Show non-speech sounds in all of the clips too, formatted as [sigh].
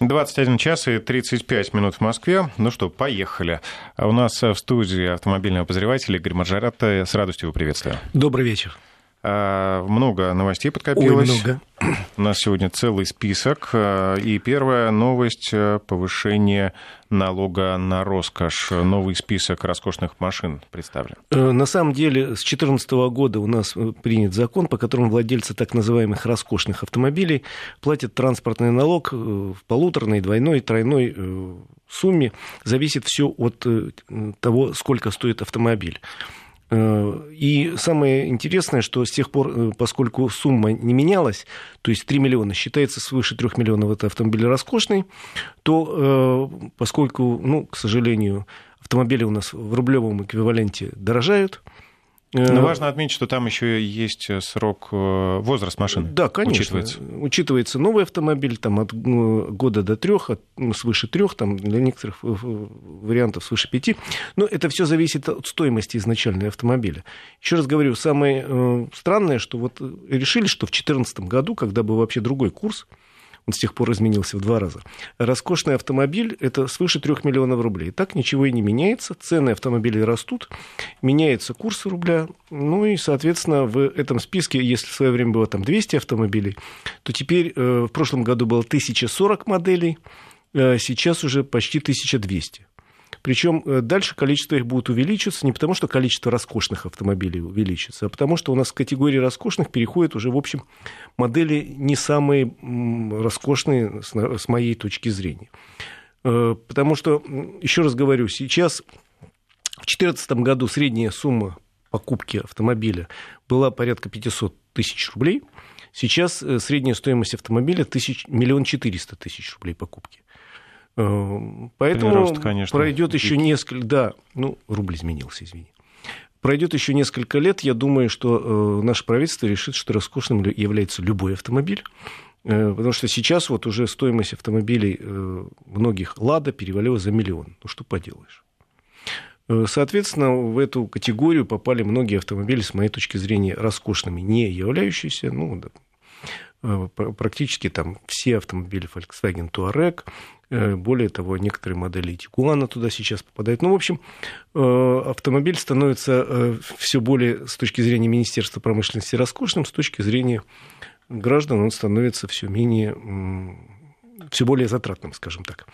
21 час и 35 минут в Москве. Ну что, поехали. У нас в студии автомобильный обозреватель Игорь Маржарат. С радостью его приветствую. Добрый вечер. А, много новостей подкопилось. Ой, много. У нас сегодня целый список. А, и первая новость – повышение налога на роскошь. Новый список роскошных машин представлен. Э, на самом деле, с 2014 года у нас э, принят закон, по которому владельцы так называемых роскошных автомобилей платят транспортный налог э, в полуторной, двойной, тройной сумме. Зависит все от того, сколько стоит автомобиль. Э, и самое интересное, что с тех пор, э, поскольку сумма не менялась, то есть 3 миллиона считается свыше 3 миллионов это автомобиль роскошный, то э, поскольку, ну, к сожалению, автомобили у нас в рублевом эквиваленте дорожают – но важно отметить, что там еще есть срок, э, возраст машины. Да, конечно. Учитывается, учитывается новый автомобиль, там от года до трех, от, ну, свыше трех, там для некоторых вариантов свыше пяти. Но это все зависит от стоимости изначальной автомобиля. Еще раз говорю, самое э, странное, что вот решили, что в 2014 году, когда был вообще другой курс, он с тех пор изменился в два раза. Роскошный автомобиль – это свыше 3 миллионов рублей. Так ничего и не меняется, цены автомобилей растут, меняется курс рубля, ну и, соответственно, в этом списке, если в свое время было там 200 автомобилей, то теперь э, в прошлом году было 1040 моделей, э, сейчас уже почти 1200. Причем э, дальше количество их будет увеличиваться не потому, что количество роскошных автомобилей увеличится, а потому что у нас в категории роскошных переходят уже, в общем, модели не самые роскошные с моей точки зрения. Э, потому что, еще раз говорю, сейчас в 2014 году средняя сумма покупки автомобиля была порядка 500 тысяч рублей. Сейчас э, средняя стоимость автомобиля миллион четыреста тысяч рублей покупки. Э, поэтому Прирост, конечно, пройдет еще несколько... Да, ну, рубль изменился, извини. Пройдет еще несколько лет, я думаю, что э, наше правительство решит, что роскошным является любой автомобиль. Э, потому что сейчас вот уже стоимость автомобилей многих «Лада» перевалила за миллион. Ну, что поделаешь. Соответственно, в эту категорию попали многие автомобили, с моей точки зрения, роскошными, не являющиеся, ну, практически там все автомобили Volkswagen Touareg, Э, более того, некоторые модели Тигуана туда сейчас попадают. Ну, в общем, э, автомобиль становится э, все более, с точки зрения Министерства промышленности, роскошным, с точки зрения граждан он становится все менее, все более затратным, скажем так.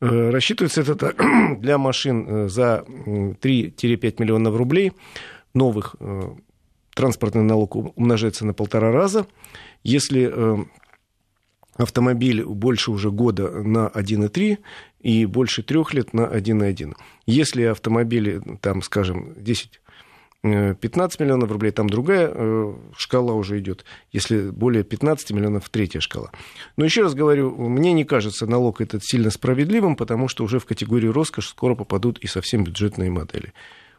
Рассчитывается это [clears throat] для машин за 3-5 миллионов рублей новых транспортный налог умножается на полтора раза. Если автомобиль больше уже года на 1,3 и больше трех лет на 1,1. Если автомобили, там, скажем, 10 15 миллионов рублей, там другая э, шкала уже идет. Если более 15 миллионов, третья шкала. Но еще раз говорю, мне не кажется налог этот сильно справедливым, потому что уже в категорию роскошь скоро попадут и совсем бюджетные модели.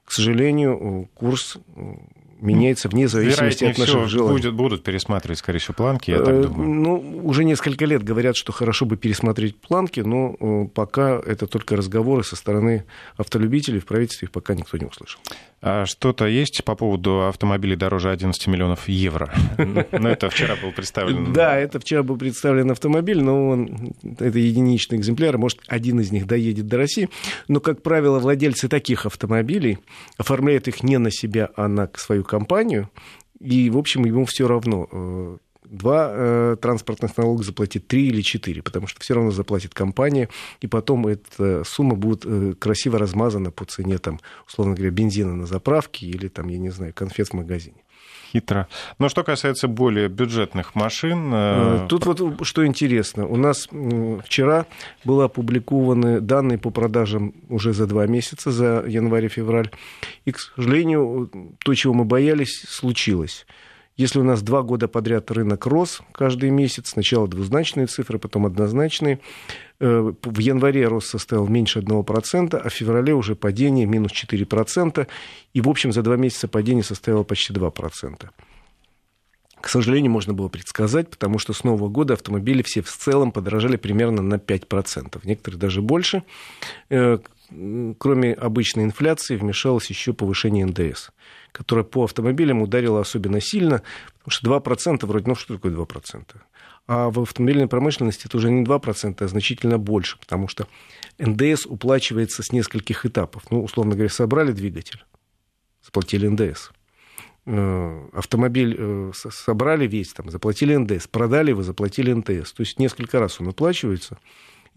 К сожалению, курс меняется вне зависимости Вероятнее от наших всего, желаний. Будет, будут пересматривать, скорее всего, планки, я так э, думаю. Ну, уже несколько лет говорят, что хорошо бы пересмотреть планки, но э, пока это только разговоры со стороны автолюбителей, в правительстве их пока никто не услышал. А что-то есть по поводу автомобилей дороже 11 миллионов евро? Ну, это вчера был представлен. Да, это вчера был представлен автомобиль, но он, это единичный экземпляр, может, один из них доедет до России. Но, как правило, владельцы таких автомобилей оформляют их не на себя, а на свою компанию. И, в общем, ему все равно, э, два э, транспортных налога заплатит три или четыре, потому что все равно заплатит компания, и потом эта сумма будет э, красиво размазана по цене, там, условно говоря, бензина на заправке или, там, я не знаю, конфет в магазине. Хитро. Но что касается более бюджетных машин... Э, Тут вот что интересно. У нас вчера были опубликованы данные по продажам уже за два месяца, за январь-февраль. И, к сожалению, то, чего мы боялись, случилось. Если у нас два года подряд рынок рос каждый месяц, сначала двузначные цифры, потом однозначные, э, в январе рост составил меньше 1%, а в феврале уже падение минус 4%, и, в общем, за два месяца падение составило почти 2%. К сожалению, можно было предсказать, потому что с Нового года автомобили все в целом подорожали примерно на 5%, некоторые даже больше. Кроме обычной инфляции, вмешалось еще повышение НДС, которое по автомобилям ударило особенно сильно, потому что 2% вроде, ну что такое 2%? А в автомобильной промышленности это уже не 2%, а значительно больше, потому что НДС уплачивается с нескольких этапов. Ну, условно говоря, собрали двигатель, заплатили НДС. Э, автомобиль э, собрали весь, там, заплатили НДС, продали его, заплатили НТС. То есть несколько раз он оплачивается.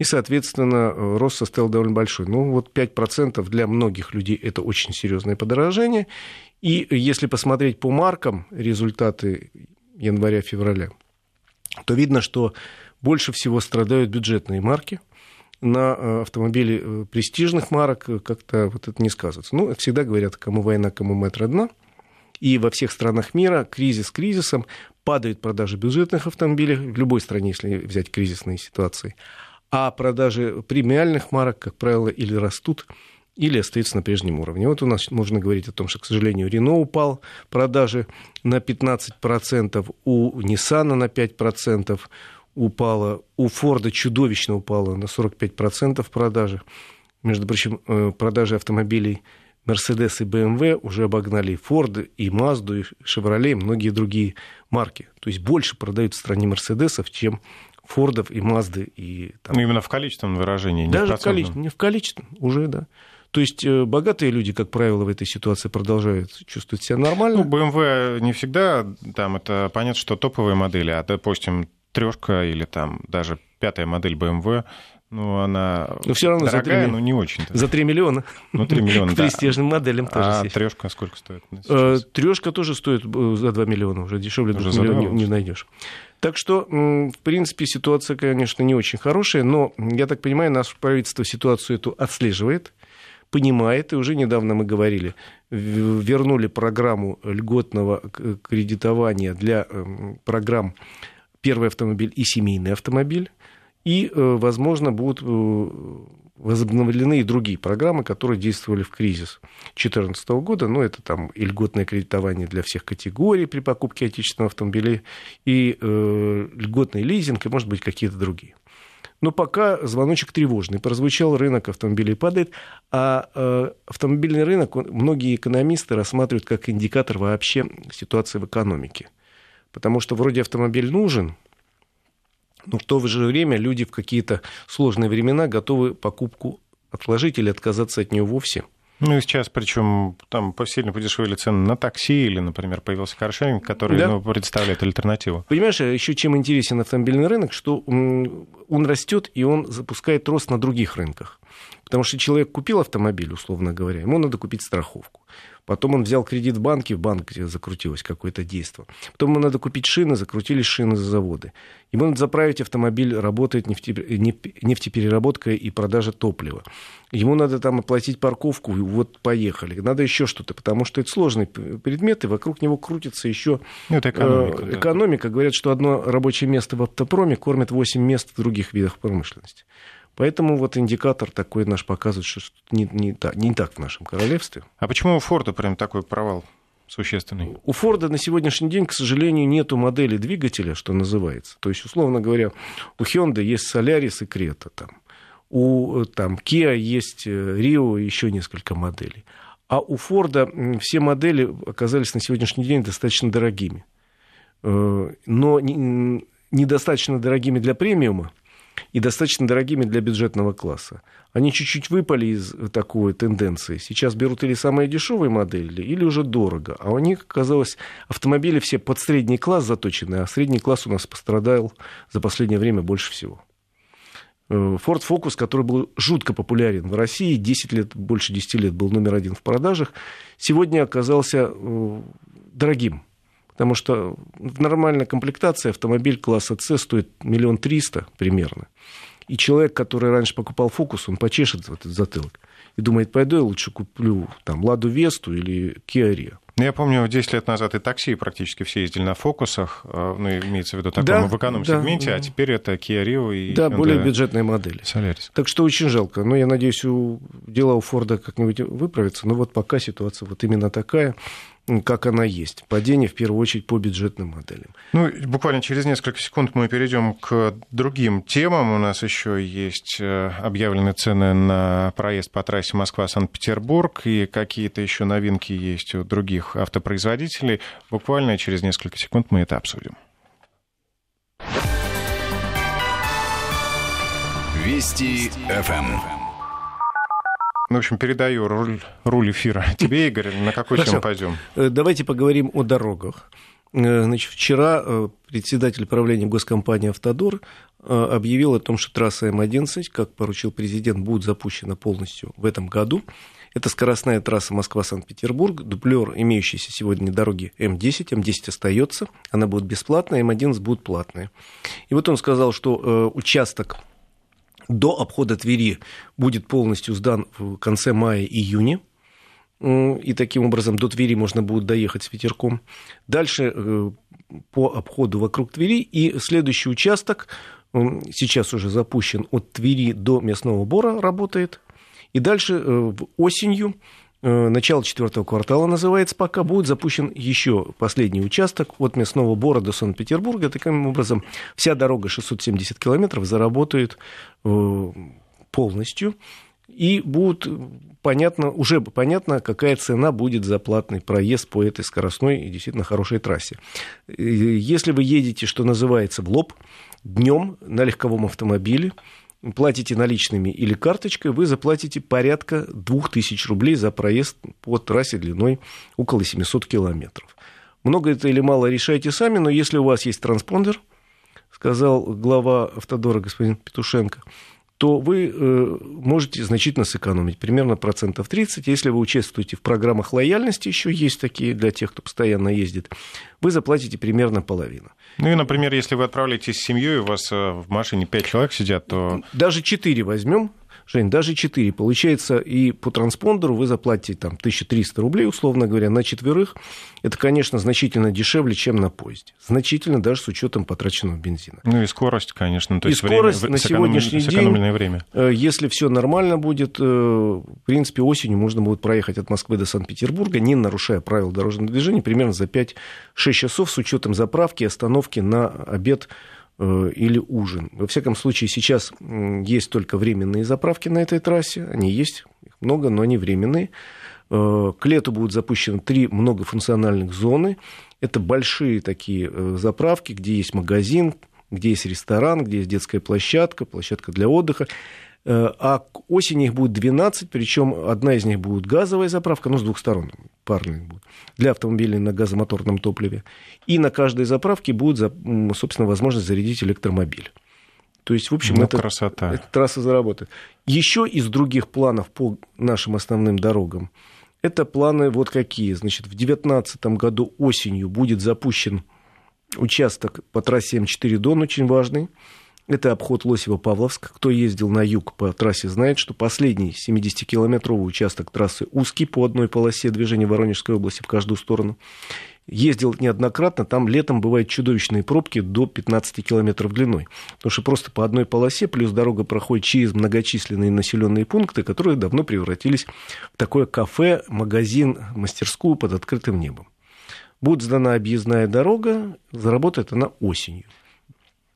И, соответственно, э, рост составил довольно большой. Ну, вот 5% для многих людей это очень серьезное подорожание. И если посмотреть по маркам результаты января-февраля, то видно, что больше всего страдают бюджетные марки. На э, автомобиле э, престижных марок как-то вот это не сказывается. Ну, всегда говорят, кому война, кому мать родна. И во всех странах мира кризис кризисом падают продажи бюджетных автомобилей, в любой стране, если взять кризисные ситуации. А продажи премиальных марок, как правило, или растут, или остаются на прежнем уровне. Вот у нас можно говорить о том, что, к сожалению, Рено упал продажи на 15%, у Nissan на 5% упало, у Форда чудовищно упало на 45% продажи. Между прочим, э, продажи автомобилей Mercedes и BMW уже обогнали и Ford, и Mazda, и Chevrolet, и многие другие марки. То есть больше продают в стране Мерседесов, чем Фордов и Мазды. И, там... Ну, именно в количественном выражении, не Даже в, в количественном, не в количественном, уже, да. То есть э, богатые люди, как правило, в этой ситуации продолжают чувствовать себя нормально. Ну, BMW не всегда, там это понятно, что топовые модели, а, допустим, трешка или там даже пятая модель BMW, ну, она но все равно дорогая, за 3, но не очень. За 3 миллиона. Ну, 3 миллиона, да. престижным моделям тоже А трешка сколько стоит? Э, трешка тоже стоит э, за 2 миллиона, уже дешевле 2 миллионов не, не найдешь. Так что, в принципе, ситуация, конечно, не очень хорошая, но, я так понимаю, наше правительство ситуацию эту отслеживает, понимает, и уже недавно мы говорили, вернули программу льготного кредитования для эм, программ первый автомобиль и семейный автомобиль. И, э, возможно, будут э, возобновлены и другие программы, которые действовали в кризис 2014 года. Ну, это там и льготное кредитование для всех категорий при покупке отечественного автомобиля, и э, льготный лизинг, и, может быть, какие-то другие. Но пока звоночек тревожный. Прозвучал, рынок автомобилей падает, а э, автомобильный рынок многие экономисты рассматривают как индикатор вообще ситуации в экономике. Потому что вроде автомобиль нужен, но в то же время люди в какие-то сложные времена готовы покупку отложить или отказаться от нее вовсе. Ну и сейчас, причем там сильно подешевели цены на такси или, например, появился каршеринг, который да. ну, представляет альтернативу. Понимаешь, а еще чем интересен автомобильный рынок, что он растет и он запускает рост на других рынках. Потому что человек купил автомобиль, условно говоря, ему надо купить страховку. Потом он взял кредит в банке, в банке закрутилось какое-то действие. Потом ему надо купить шины, закрутились шины за заводы. Ему надо заправить автомобиль, работает нефтепереработка и продажа топлива. Ему надо там оплатить парковку, и вот поехали. Надо еще что-то, потому что это сложный предмет, и вокруг него крутится еще ну, это экономика. Э, экономика. Да. Говорят, что одно рабочее место в автопроме кормит 8 мест в других видах промышленности. Поэтому вот индикатор такой наш показывает, что не, не, так, не так в нашем королевстве. А почему у Форда прям такой провал? существенный. У Форда на сегодняшний день, к сожалению, нету модели двигателя, что называется. То есть, условно говоря, у Hyundai есть Солярис и Крета там. У там, Kia есть Rio и еще несколько моделей. А у Форда все модели оказались на сегодняшний день достаточно дорогими. Э, но недостаточно дорогими для премиума, и достаточно дорогими для бюджетного класса. Они чуть-чуть выпали из такой тенденции. Сейчас берут или самые дешевые модели, или уже дорого. А у них, оказалось, автомобили все под средний класс заточены, а средний класс у нас пострадал за последнее время больше всего. Э, Ford Focus, который был жутко популярен в России, 10 лет, больше 10 лет был номер один в продажах, сегодня оказался э, дорогим Потому что в нормальной комплектации автомобиль класса С стоит миллион триста примерно. И человек, который раньше покупал фокус, он почешет этот затылок и думает, пойду я лучше куплю там Ладу Весту или Kia Rio. Ну, я помню, 10 лет назад и такси практически все ездили на фокусах, э, ну, имеется в виду таком да, в эконом-сегменте, да. а теперь это Kia Rio и Да, Hyundai более бюджетные модели. Solaris. Так что очень жалко. Но я надеюсь, у, дела у Форда как-нибудь выправятся. Но вот пока ситуация вот именно такая как она есть. Падение, в первую очередь, по бюджетным моделям. Ну, буквально через несколько секунд мы перейдем к другим темам. У нас еще есть э, объявлены цены на проезд по трассе Москва-Санкт-Петербург и какие-то еще новинки есть у других автопроизводителей. Буквально через несколько секунд мы это обсудим. Вести ФМ. Ну, в общем, передаю руль, руль эфира [laughs] тебе, Игорь. На какой Хорошо. тему пойдем? Э, Давайте поговорим о дорогах. Э, Значит, вчера э, председатель правления госкомпании «Автодор» объявил о том, что трасса М-11, как поручил президент, будет запущена полностью в этом году. Это скоростная трасса Москва-Санкт-Петербург, дублер имеющейся сегодня дороги М10. М10 остается, она будет бесплатная, М11 будет платная. И вот он сказал, что участок до обхода Твери будет полностью сдан в конце мая-июня. И таким образом до Твери можно будет доехать с ветерком. Дальше э, по обходу вокруг Твери. И следующий участок сейчас уже запущен от Твери до Мясного Бора работает. И дальше э, осенью, начало четвертого квартала называется пока, будет запущен еще последний участок от Мясного Бора до Санкт-Петербурга. Таким образом, вся дорога 670 километров заработает э, полностью. И будет понятно, уже понятно, какая цена будет за платный проезд по этой скоростной и действительно хорошей трассе. Э, Если вы едете, что называется, в лоб, днем на легковом автомобиле, платите наличными или карточкой, вы заплатите порядка 2000 рублей за проезд по трассе длиной около 700 километров. Много это или мало решайте сами, но если у вас есть транспондер, сказал глава Автодора господин Петушенко, то вы э, можете значительно сэкономить, примерно процентов 30. Если вы участвуете в программах лояльности, еще есть такие для тех, кто постоянно ездит, вы заплатите примерно половину. Ну и, например, если вы отправляетесь с семьей, у вас э, в машине пять человек сидят, то Даже 4 возьмем, Жень, даже 4. Получается, и по транспондеру вы заплатите там 1300 рублей, условно говоря, на четверых. Это, конечно, значительно дешевле, чем на поезде. Значительно даже с учетом потраченного бензина. ну и скорость, конечно. То И есть скорость время, на сегодняшний день- время. Э, Если все нормально будет, э, в принципе, осенью можно будет проехать от Москвы до Санкт-Петербурга, не нарушая правил дорожного движения, примерно за 5-6 часов с учетом заправки и остановки на обед или ужин. Во всяком случае, сейчас есть только временные заправки на этой трассе. Они есть, их много, но они временные. Э, К лету будут запущены три многофункциональных зоны. Это большие такие э, заправки, где есть магазин, где есть ресторан, где есть детская площадка, площадка для отдыха. Э, А к осени их будет 12, причем одна из них будет газовая заправка, ну, с двух сторон, парные будут, для автомобилей на газомоторном топливе. И на каждой заправке будет, собственно, возможность зарядить электромобиль. То есть, в общем, Ну, это, красота. эта трасса заработает. Еще из других планов по нашим основным дорогам, это планы вот какие. Значит, в 2019 году осенью будет запущен участок по трассе М4 Дон, очень важный. Это обход Лосева-Павловск. Кто ездил на юг по трассе, знает, что последний 70-километровый участок трассы узкий по одной полосе движения Воронежской области в каждую сторону. Ездил неоднократно, там летом бывают чудовищные пробки до 15 километров длиной. Потому что просто по одной полосе, плюс дорога проходит через многочисленные населенные пункты, которые давно превратились в такое кафе, магазин, мастерскую под открытым небом. Будет сдана объездная дорога, заработает она осенью.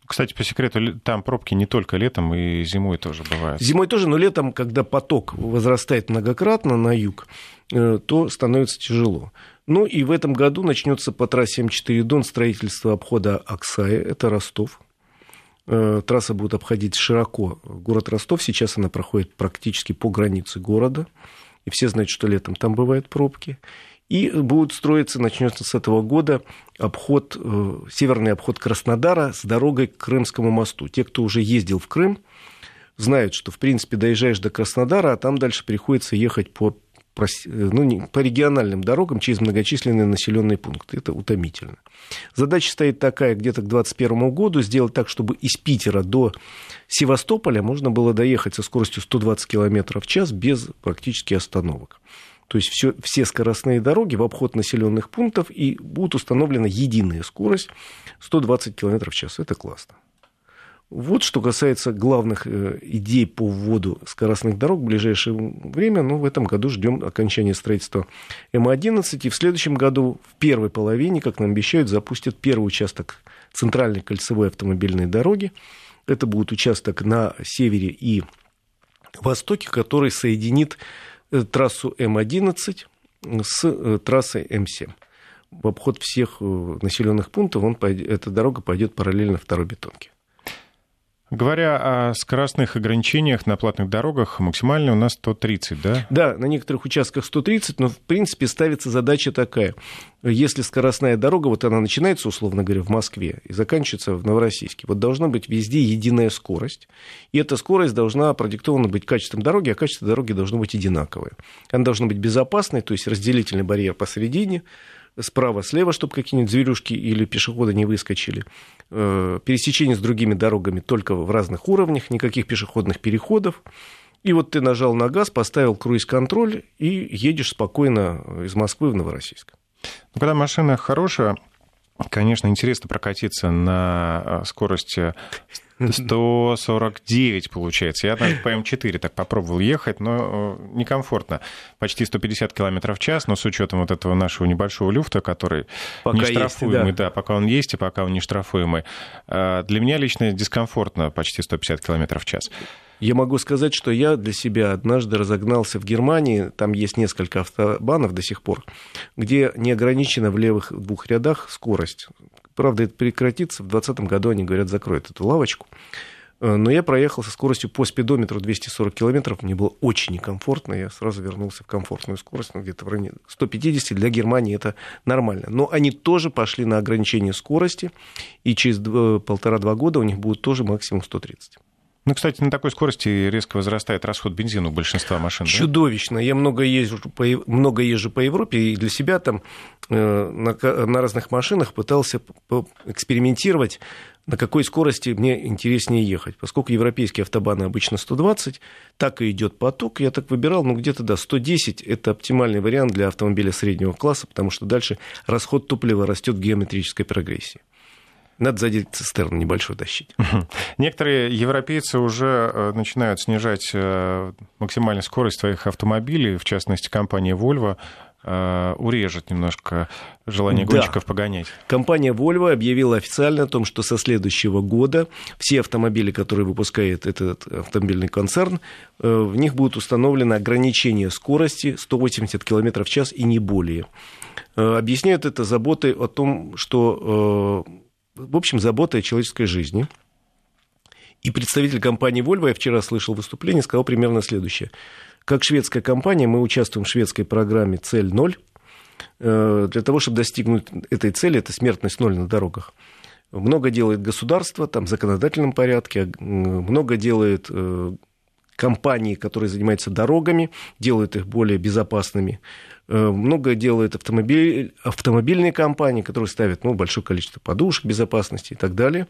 Кстати, по секрету, там пробки не только летом, и зимой тоже бывают. Зимой тоже, но летом, когда поток возрастает многократно на юг, э, то становится тяжело. Ну и в этом году начнется по трассе М4 Дон строительство обхода Аксая, это Ростов. Э, Трасса будет обходить широко город Ростов. Сейчас она проходит практически по границе города. И все знают, что летом там бывают пробки. И будет строиться, начнется с этого года, обход, э, северный обход Краснодара с дорогой к Крымскому мосту. Те, кто уже ездил в Крым, знают, что, в принципе, доезжаешь до Краснодара, а там дальше приходится ехать по, э, ну, по региональным дорогам через многочисленные населенные пункты. Это утомительно. Задача стоит такая, где-то к 2021 году сделать так, чтобы из Питера до Севастополя можно было доехать со скоростью 120 км в час без практически остановок. То есть все, все скоростные дороги в обход населенных пунктов и будет установлена единая скорость 120 км в час. Это классно. Вот что касается главных э, идей по вводу скоростных дорог в ближайшее время. Ну, в этом году ждем окончания строительства М11. И в следующем году, в первой половине, как нам обещают, запустят первый участок центральной кольцевой автомобильной дороги. Это будет участок на севере и востоке, который соединит трассу М11 с э, трассой М7. В обход всех э, населенных пунктов он эта дорога пойдет параллельно второй бетонке. Говоря о скоростных ограничениях на платных дорогах, максимально у нас 130, да? Да, на некоторых участках 130, но в принципе ставится задача такая. Если скоростная дорога, вот она начинается, условно говоря, в Москве и заканчивается в Новороссийске, вот должна быть везде единая скорость. И эта скорость должна продиктована быть качеством дороги, а качество дороги должно быть одинаковое. Она должна быть безопасной, то есть разделительный барьер посередине, справа-слева, чтобы какие-нибудь зверюшки или пешеходы не выскочили. Э, пересечение с другими дорогами только в разных уровнях, никаких пешеходных переходов. И вот ты нажал на газ, поставил круиз-контроль и едешь спокойно из Москвы в Новороссийск. Ну, когда машина хорошая, конечно, интересно прокатиться на э, скорости 149 получается. Я даже по М4 так попробовал ехать, но э, некомфортно. Почти 150 км в час, но с учетом вот этого нашего небольшого люфта, который пока не штрафуемый, есть, да. да, пока он есть и пока он не штрафуемый. Э, для меня лично дискомфортно почти 150 км в час. Я могу сказать, что я для себя однажды разогнался в Германии, там есть несколько автобанов до сих пор, где не ограничена в левых двух рядах скорость. Правда, это прекратится. В 2020 году они говорят, закроют эту лавочку. Э, но я проехал со скоростью по спидометру 240 километров. Мне было очень некомфортно. Я сразу вернулся в комфортную скорость. Ну, где-то в районе 150 для Германии это нормально. Но они тоже пошли на ограничение скорости. И через полтора-два года у них будет тоже максимум 130. Ну, кстати, на такой скорости резко возрастает расход бензина у большинства машин. Чудовищно. Да? Я много езжу, по, много езжу по Европе, и для себя там э, на, на разных машинах пытался экспериментировать, на какой скорости мне интереснее ехать. Поскольку европейские автобаны обычно 120, так и идет поток. Я так выбирал, ну, где-то, да, 110 – это оптимальный вариант для автомобиля среднего класса, потому что дальше расход топлива растет в геометрической прогрессии. Надо сзади цистерну небольшой тащить. Некоторые европейцы уже э, начинают снижать э, максимальную скорость своих автомобилей, в частности, компания Volvo э, урежет немножко желание гонщиков да. погонять. Компания Volvo объявила официально о том, что со следующего года все автомобили, которые выпускает этот автомобильный концерн, в них будет установлено ограничение скорости 180 км в час и не более. Объясняют это заботой о том, что в общем, забота о человеческой жизни. И представитель компании Volvo, я вчера слышал выступление, сказал примерно следующее. Как шведская компания, мы участвуем в шведской программе «Цель ноль». Э, для того, чтобы достигнуть этой цели, это смертность ноль на дорогах. Много делает государство, там, в законодательном порядке, много делает э, компании, которые занимаются дорогами, делают их более безопасными. Э, много делают автомобиль, автомобильные компании, которые ставят ну, большое количество подушек безопасности и так далее.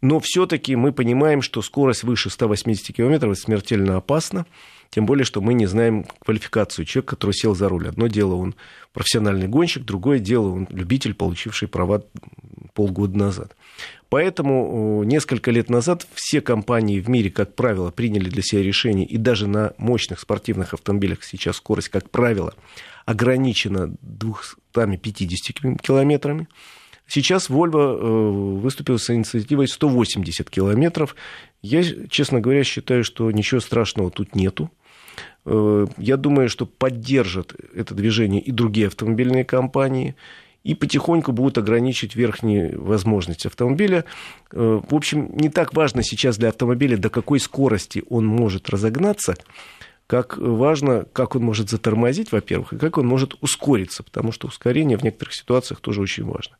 Но все-таки мы понимаем, что скорость выше 180 км смертельно опасна. Тем более, что мы не знаем квалификацию человека, который сел за руль. Одно дело, он профессиональный гонщик, другое дело, он любитель, получивший права полгода назад. Поэтому несколько лет назад все компании в мире, как правило, приняли для себя решение, и даже на мощных спортивных автомобилях сейчас скорость, как правило, ограничена 250 километрами. Сейчас Volvo выступил с инициативой 180 километров. Я, честно говоря, считаю, что ничего страшного тут нету. Э, я думаю, что поддержат это движение и другие автомобильные компании, и потихоньку будут ограничивать верхние возможности автомобиля. Э, в общем, не так важно сейчас для автомобиля, до какой скорости он может разогнаться, как важно, как он может затормозить, во-первых, и как он может ускориться, потому что ускорение в некоторых ситуациях тоже очень важно.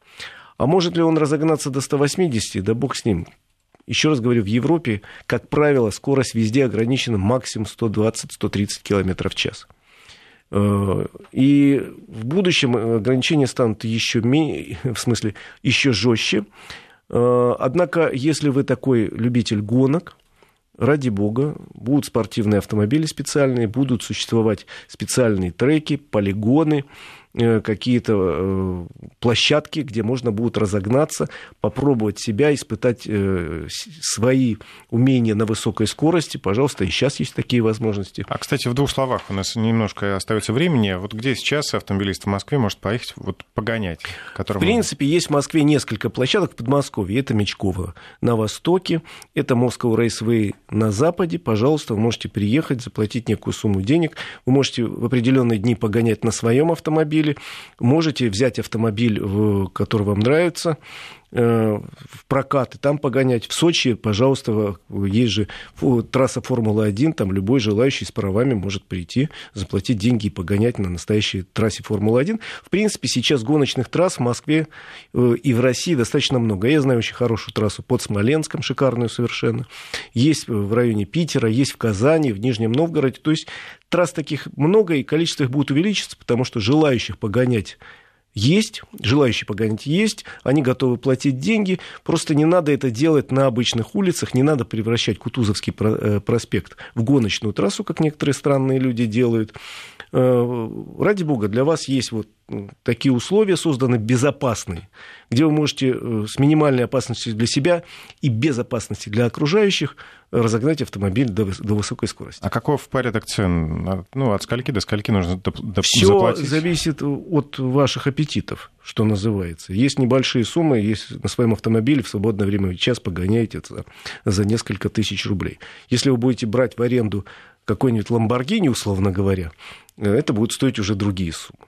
А может ли он разогнаться до 180? Да бог с ним. Еще раз говорю, в Европе, как правило, скорость везде ограничена максимум 120-130 км в час. Э, и в будущем ограничения станут еще, [laughs] в смысле, еще жестче. Э, однако, если вы такой любитель гонок, ради бога, будут спортивные автомобили специальные, будут существовать специальные треки, полигоны, Э, какие-то э, площадки, где можно будет разогнаться, попробовать себя, испытать э, свои умения на высокой скорости. Пожалуйста, и сейчас есть такие возможности. А, кстати, в двух словах, у нас немножко остается времени. Вот где сейчас автомобилист в Москве может поехать вот, погонять? В принципе, есть в Москве несколько площадок в Подмосковье. Это Мечково на востоке, это Moscow Raceway на западе. Пожалуйста, вы можете приехать, заплатить некую сумму денег. Вы можете в определенные дни погонять на своем автомобиле автомобиле. Можете взять автомобиль, который вам нравится, в прокат и там погонять. В Сочи, пожалуйста, есть же трасса Формулы-1, там любой желающий с правами может прийти, заплатить деньги и погонять на настоящей трассе Формулы-1. В принципе, сейчас гоночных трасс в Москве э, и в России достаточно много. Я знаю очень хорошую трассу под Смоленском, шикарную совершенно. Есть в районе Питера, есть в Казани, в Нижнем Новгороде. То есть трасс таких много, и количество их будет увеличиться, потому что желающих погонять есть, желающие погонять есть, они готовы платить деньги, просто не надо это делать на обычных улицах, не надо превращать Кутузовский э, проспект в гоночную трассу, как некоторые странные люди делают. Э, ради бога, для вас есть вот такие условия созданы безопасные, где вы можете э, с минимальной опасностью для себя и безопасности для окружающих разогнать автомобиль до, до высокой скорости. А каков порядок цен? Ну, от скольки до скольки нужно доп- Все заплатить? зависит от ваших аппетитов, что называется. Есть небольшие суммы, есть на своем автомобиле в свободное время час погоняете за, за несколько тысяч рублей. Если вы будете брать в аренду какой-нибудь Ламборгини, условно говоря, э, это будет стоить уже другие суммы.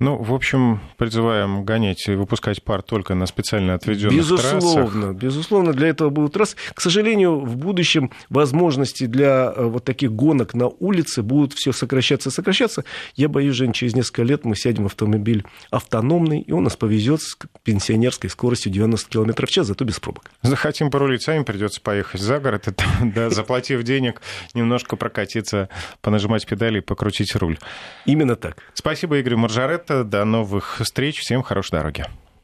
Ну, в общем, призываем гонять и выпускать пар только на специально отведенных безусловно, трассах. Безусловно, для этого будут трассы. К сожалению, в будущем возможности для э, вот таких гонок на улице будут все сокращаться, сокращаться. Я боюсь, Жень, через несколько лет мы сядем в автомобиль автономный, и он нас повезет с пенсионерской скоростью 90 км в час, зато без пробок. Захотим порулить сами, придется поехать за город, и, [laughs] да, заплатив денег, немножко прокатиться, понажимать педали и покрутить руль. Именно так. Спасибо, Игорь Маржарет. До новых встреч. Всем хорошей дороги.